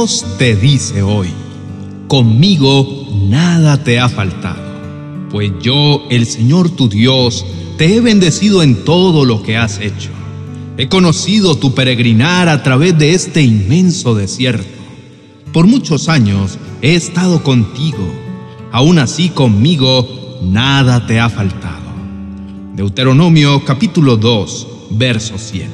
Dios te dice hoy, conmigo nada te ha faltado, pues yo, el Señor tu Dios, te he bendecido en todo lo que has hecho. He conocido tu peregrinar a través de este inmenso desierto. Por muchos años he estado contigo, aún así conmigo nada te ha faltado. Deuteronomio capítulo 2, verso 7.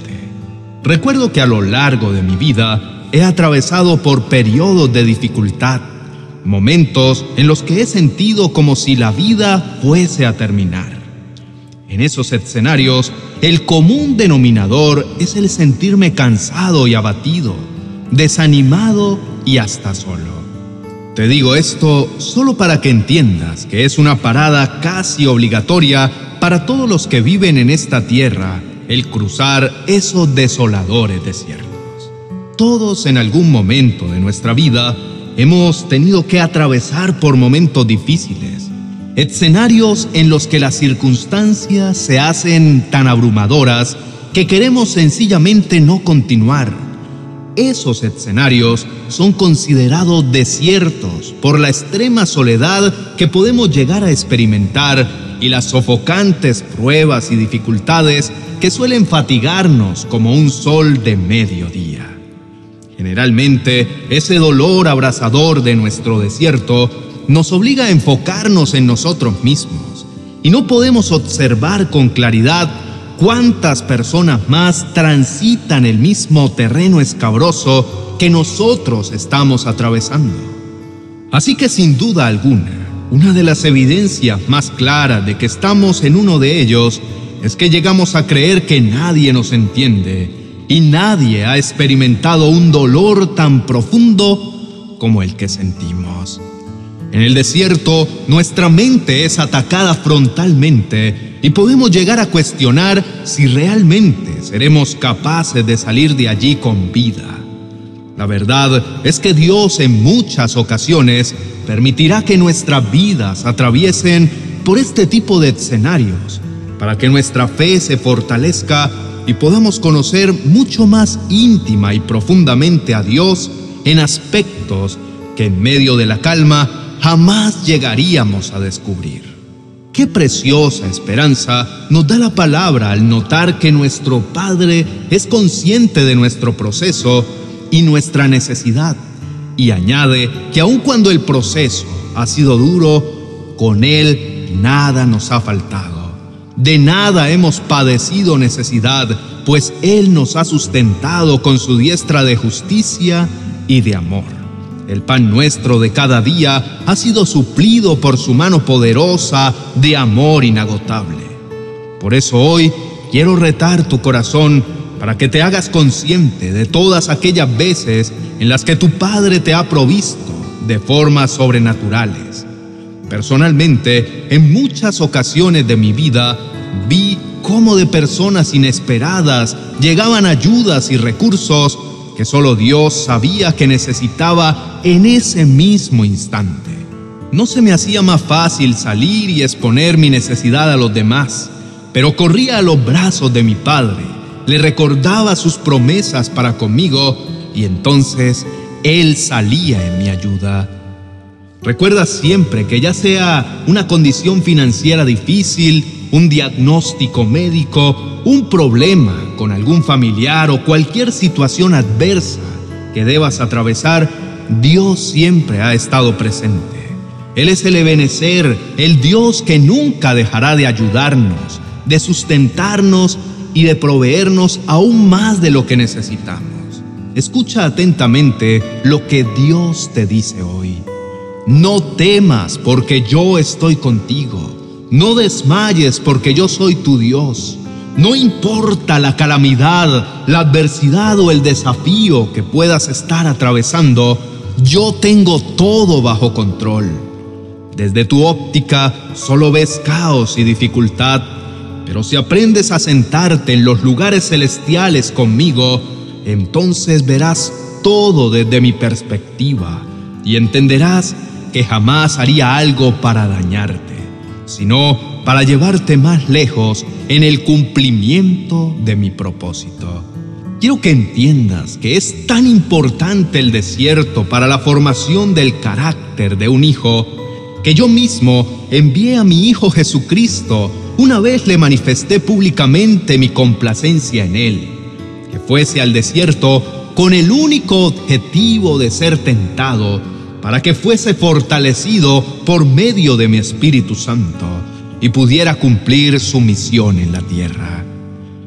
Recuerdo que a lo largo de mi vida he atravesado por periodos de dificultad, momentos en los que he sentido como si la vida fuese a terminar. En esos escenarios, el común denominador es el sentirme cansado y abatido, desanimado y hasta solo. Te digo esto solo para que entiendas que es una parada casi obligatoria para todos los que viven en esta tierra el cruzar esos desoladores desiertos. Todos en algún momento de nuestra vida hemos tenido que atravesar por momentos difíciles, escenarios en los que las circunstancias se hacen tan abrumadoras que queremos sencillamente no continuar. Esos escenarios son considerados desiertos por la extrema soledad que podemos llegar a experimentar y las sofocantes pruebas y dificultades que suelen fatigarnos como un sol de mediodía. Generalmente, ese dolor abrasador de nuestro desierto nos obliga a enfocarnos en nosotros mismos y no podemos observar con claridad cuántas personas más transitan el mismo terreno escabroso que nosotros estamos atravesando. Así que sin duda alguna, una de las evidencias más claras de que estamos en uno de ellos es que llegamos a creer que nadie nos entiende y nadie ha experimentado un dolor tan profundo como el que sentimos. En el desierto, nuestra mente es atacada frontalmente y podemos llegar a cuestionar si realmente seremos capaces de salir de allí con vida. La verdad es que Dios en muchas ocasiones permitirá que nuestras vidas atraviesen por este tipo de escenarios para que nuestra fe se fortalezca y podamos conocer mucho más íntima y profundamente a Dios en aspectos que en medio de la calma jamás llegaríamos a descubrir. Qué preciosa esperanza nos da la palabra al notar que nuestro Padre es consciente de nuestro proceso y nuestra necesidad, y añade que aun cuando el proceso ha sido duro, con Él nada nos ha faltado. De nada hemos padecido necesidad, pues Él nos ha sustentado con su diestra de justicia y de amor. El pan nuestro de cada día ha sido suplido por su mano poderosa de amor inagotable. Por eso hoy quiero retar tu corazón para que te hagas consciente de todas aquellas veces en las que tu Padre te ha provisto de formas sobrenaturales Personalmente, en muchas ocasiones de mi vida, vi cómo de personas inesperadas llegaban ayudas y recursos que solo Dios sabía que necesitaba en ese mismo instante. No se me hacía más fácil salir y exponer mi necesidad a los demás, pero corría a los brazos de mi Padre, le recordaba sus promesas para conmigo y entonces Él salía en mi ayuda Recuerda siempre que ya sea una condición financiera difícil, un diagnóstico médico, un problema con algún familiar o cualquier situación adversa que debas atravesar, Dios siempre ha estado presente. Él es el Ebenecer, el Dios que nunca dejará de ayudarnos, de sustentarnos y de proveernos aún más de lo que necesitamos. Escucha atentamente lo que Dios te dice hoy. No temas porque yo estoy contigo. No desmayes porque yo soy tu Dios. No importa la calamidad, la adversidad o el desafío que puedas estar atravesando, yo tengo todo bajo control. Desde tu óptica solo ves caos y dificultad, pero si aprendes a sentarte en los lugares celestiales conmigo, entonces verás todo desde mi perspectiva y entenderás que jamás haría algo para dañarte, sino para llevarte más lejos en el cumplimiento de mi propósito. Quiero que entiendas que es tan importante el desierto para la formación del carácter de un hijo que yo mismo envié a mi Hijo Jesucristo una vez le manifesté públicamente mi complacencia en él, que fuese al desierto con el único objetivo de ser tentado, para que fuese fortalecido por medio de mi Espíritu Santo y pudiera cumplir su misión en la tierra.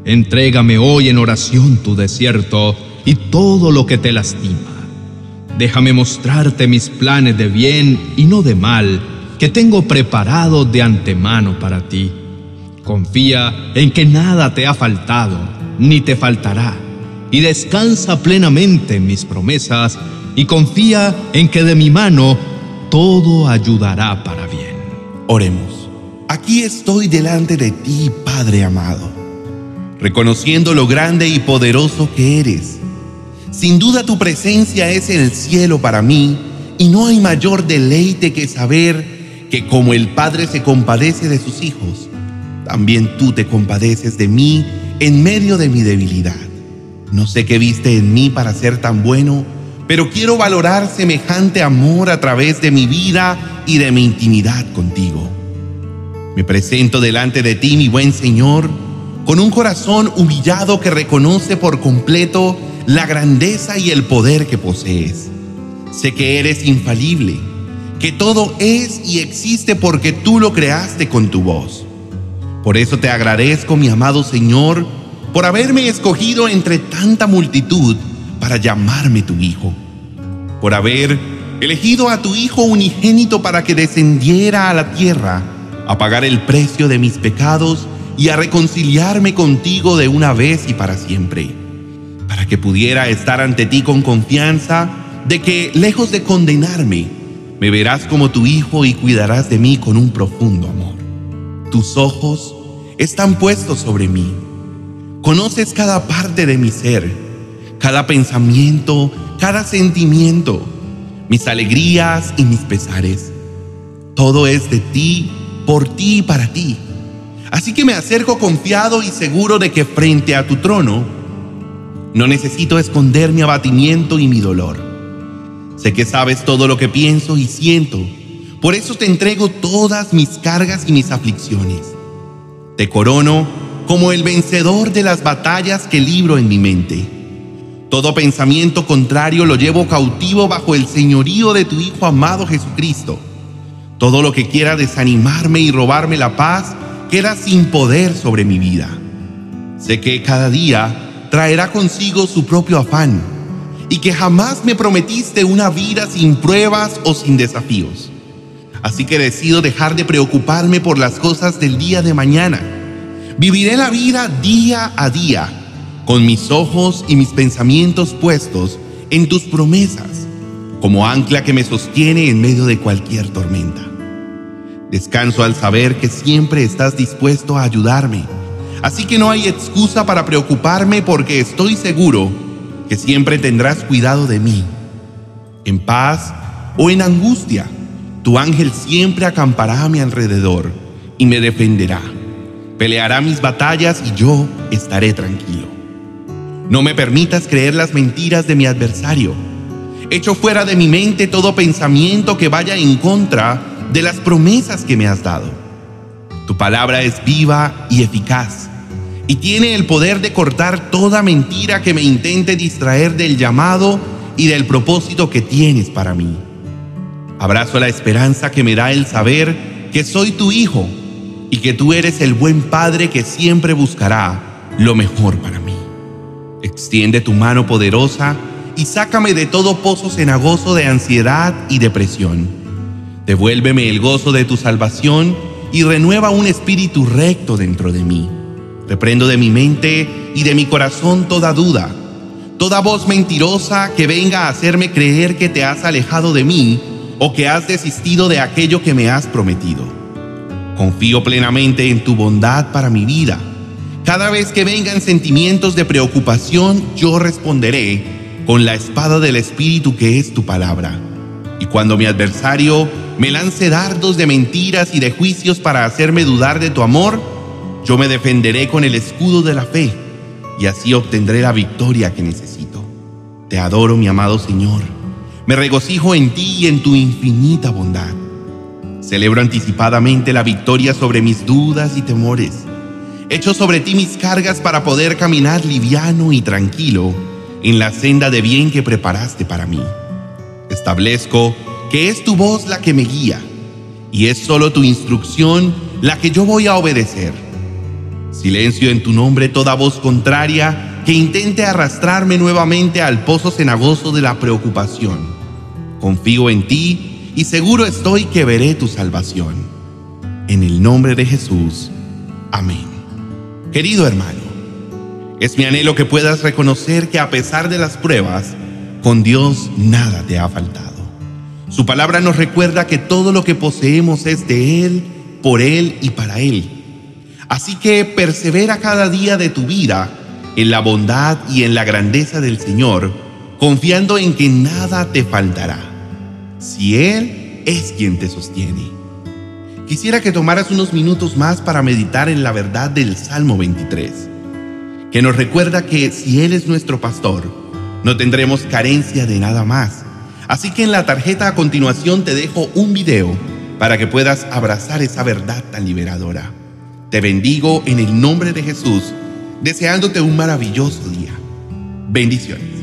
Entrégame hoy en oración tu desierto y todo lo que te lastima. Déjame mostrarte mis planes de bien y no de mal que tengo preparado de antemano para ti. Confía en que nada te ha faltado, ni te faltará, y descansa plenamente en mis promesas, y confía en que de mi mano todo ayudará para bien. Oremos. Aquí estoy delante de ti, Padre amado, reconociendo lo grande y poderoso que eres. Sin duda tu presencia es el cielo para mí, y no hay mayor deleite que saber que como el Padre se compadece de sus hijos, también tú te compadeces de mí en medio de mi debilidad. No sé qué viste en mí para ser tan bueno, pero quiero valorar semejante amor a través de mi vida y de mi intimidad contigo. Me presento delante de ti, mi buen Señor, con un corazón humillado que reconoce por completo la grandeza y el poder que posees. Sé que eres infalible, que todo es y existe porque tú lo creaste con tu voz. Por eso te agradezco, mi amado Señor, por haberme escogido entre tanta multitud para llamarme tu Hijo, por haber elegido a tu Hijo unigénito para que descendiera a la tierra a pagar el precio de mis pecados y a reconciliarme contigo de una vez y para siempre, para que pudiera estar ante ti con confianza de que, lejos de condenarme, me verás como tu Hijo y cuidarás de mí con un profundo amor. Tus ojos están puestos sobre mí. Conoces cada parte de mi ser, cada pensamiento, cada sentimiento, mis alegrías y mis pesares. Todo es de ti, por ti y para ti. Así que me acerco confiado y seguro de que frente a tu trono no necesito esconder mi abatimiento y mi dolor. Sé que sabes todo lo que pienso y siento por eso te entrego todas mis cargas y mis aflicciones. Te corono como el vencedor de las batallas que libro en mi mente. Todo pensamiento contrario lo llevo cautivo bajo el señorío de tu Hijo amado Jesucristo. Todo lo que quiera desanimarme y robarme la paz queda sin poder sobre mi vida. Sé que cada día traerá consigo su propio afán y que jamás me prometiste una vida sin pruebas o sin desafíos. Así que decido dejar de preocuparme por las cosas del día de mañana. Viviré la vida día a día, con mis ojos y mis pensamientos puestos en tus promesas, como ancla que me sostiene en medio de cualquier tormenta. Descanso al saber que siempre estás dispuesto a ayudarme, así que no hay excusa para preocuparme porque estoy seguro que siempre tendrás cuidado de mí, en paz o en angustia tu ángel siempre acampará a mi alrededor y me defenderá. Peleará mis batallas y yo estaré tranquilo. No me permitas creer las mentiras de mi adversario. Echo fuera de mi mente todo pensamiento que vaya en contra de las promesas que me has dado. Tu palabra es viva y eficaz y tiene el poder de cortar toda mentira que me intente distraer del llamado y del propósito que tienes para mí. Abrazo la esperanza que me da el saber que soy tu hijo y que tú eres el buen padre que siempre buscará lo mejor para mí. Extiende tu mano poderosa y sácame de todo pozo cenagoso de ansiedad y depresión. Devuélveme el gozo de tu salvación y renueva un espíritu recto dentro de mí. Reprendo de mi mente y de mi corazón toda duda, toda voz mentirosa que venga a hacerme creer que te has alejado de mí o que has desistido de aquello que me has prometido. Confío plenamente en tu bondad para mi vida. Cada vez que vengan sentimientos de preocupación, yo responderé con la espada del Espíritu que es tu palabra. Y cuando mi adversario me lance dardos de mentiras y de juicios para hacerme dudar de tu amor, yo me defenderé con el escudo de la fe y así obtendré la victoria que necesito. Te adoro, mi amado Señor. Me regocijo en ti y en tu infinita bondad. Celebro anticipadamente la victoria sobre mis dudas y temores. Echo sobre ti mis cargas para poder caminar liviano y tranquilo en la senda de bien que preparaste para mí. Establezco que es tu voz la que me guía y es solo tu instrucción la que yo voy a obedecer. Silencio en tu nombre toda voz contraria que intente arrastrarme nuevamente al pozo cenagoso de la preocupación. Confío en ti y seguro estoy que veré tu salvación. En el nombre de Jesús. Amén. Querido hermano, es mi anhelo que puedas reconocer que a pesar de las pruebas, con Dios nada te ha faltado. Su palabra nos recuerda que todo lo que poseemos es de Él, por Él y para Él. Así que persevera cada día de tu vida en la bondad y en la grandeza del Señor, confiando en que nada te faltará, si Él es quien te sostiene. Quisiera que tomaras unos minutos más para meditar en la verdad del Salmo 23, que nos recuerda que si Él es nuestro pastor, no tendremos carencia de nada más Así que en la tarjeta a continuación te dejo un video para que puedas abrazar esa verdad tan liberadora. Te bendigo en el nombre de Jesús, deseándote un maravilloso día. Bendiciones.